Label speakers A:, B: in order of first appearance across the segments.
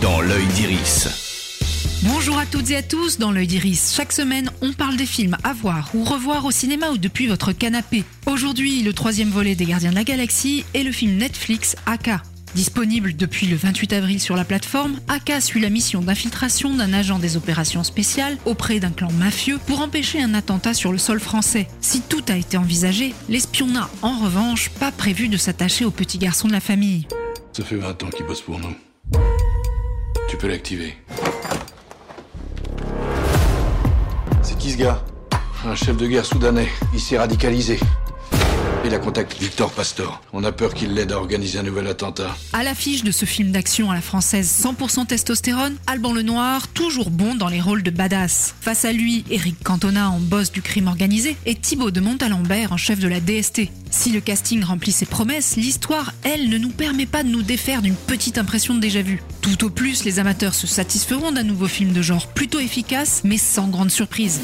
A: dans l'œil d'Iris.
B: Bonjour à toutes et à tous dans l'œil d'Iris. Chaque semaine, on parle des films à voir ou revoir au cinéma ou depuis votre canapé. Aujourd'hui, le troisième volet des Gardiens de la Galaxie est le film Netflix AK. Disponible depuis le 28 avril sur la plateforme, AK suit la mission d'infiltration d'un agent des opérations spéciales auprès d'un clan mafieux pour empêcher un attentat sur le sol français. Si tout a été envisagé, l'espion n'a en revanche pas prévu de s'attacher au petit garçon de la famille.
C: Ça fait 20 ans qu'il bosse pour nous. Tu peux l'activer.
D: C'est qui ce gars?
C: Un chef de guerre soudanais. Il s'est radicalisé. Il a contacté Victor Pastor. On a peur qu'il l'aide à organiser un nouvel attentat.
B: À l'affiche de ce film d'action à la française 100% testostérone, Alban Lenoir, toujours bon dans les rôles de badass. Face à lui, Eric Cantona en boss du crime organisé et Thibaut de Montalembert en chef de la DST. Si le casting remplit ses promesses, l'histoire, elle, ne nous permet pas de nous défaire d'une petite impression de déjà-vu. Tout au plus, les amateurs se satisferont d'un nouveau film de genre plutôt efficace, mais sans grande surprise.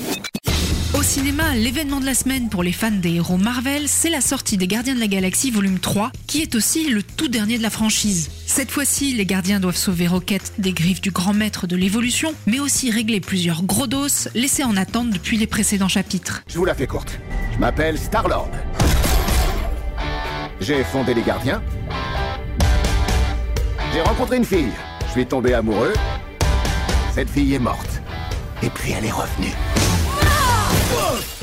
B: Au cinéma, l'événement de la semaine pour les fans des héros Marvel, c'est la sortie des Gardiens de la Galaxie volume 3, qui est aussi le tout dernier de la franchise. Cette fois-ci, les gardiens doivent sauver Rocket des griffes du grand maître de l'évolution, mais aussi régler plusieurs gros dos laissés en attente depuis les précédents chapitres.
E: Je vous la fais courte. Je m'appelle Star-Lord. J'ai fondé les gardiens. J'ai rencontré une fille. Je suis tombé amoureux. Cette fille est morte. Et puis elle est revenue.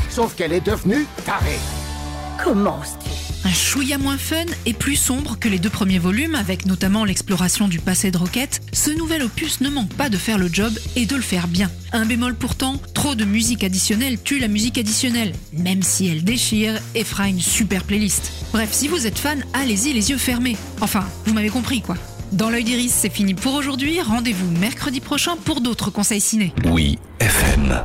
E: Sauf qu'elle est devenue tarée.
F: Comment
B: Un chouïa moins fun et plus sombre que les deux premiers volumes, avec notamment l'exploration du passé de Rocket, ce nouvel opus ne manque pas de faire le job et de le faire bien. Un bémol pourtant, trop de musique additionnelle tue la musique additionnelle, même si elle déchire et fera une super playlist. Bref, si vous êtes fan, allez-y les yeux fermés. Enfin, vous m'avez compris quoi. Dans l'œil d'Iris, c'est fini pour aujourd'hui. Rendez-vous mercredi prochain pour d'autres conseils ciné.
A: Oui, FM.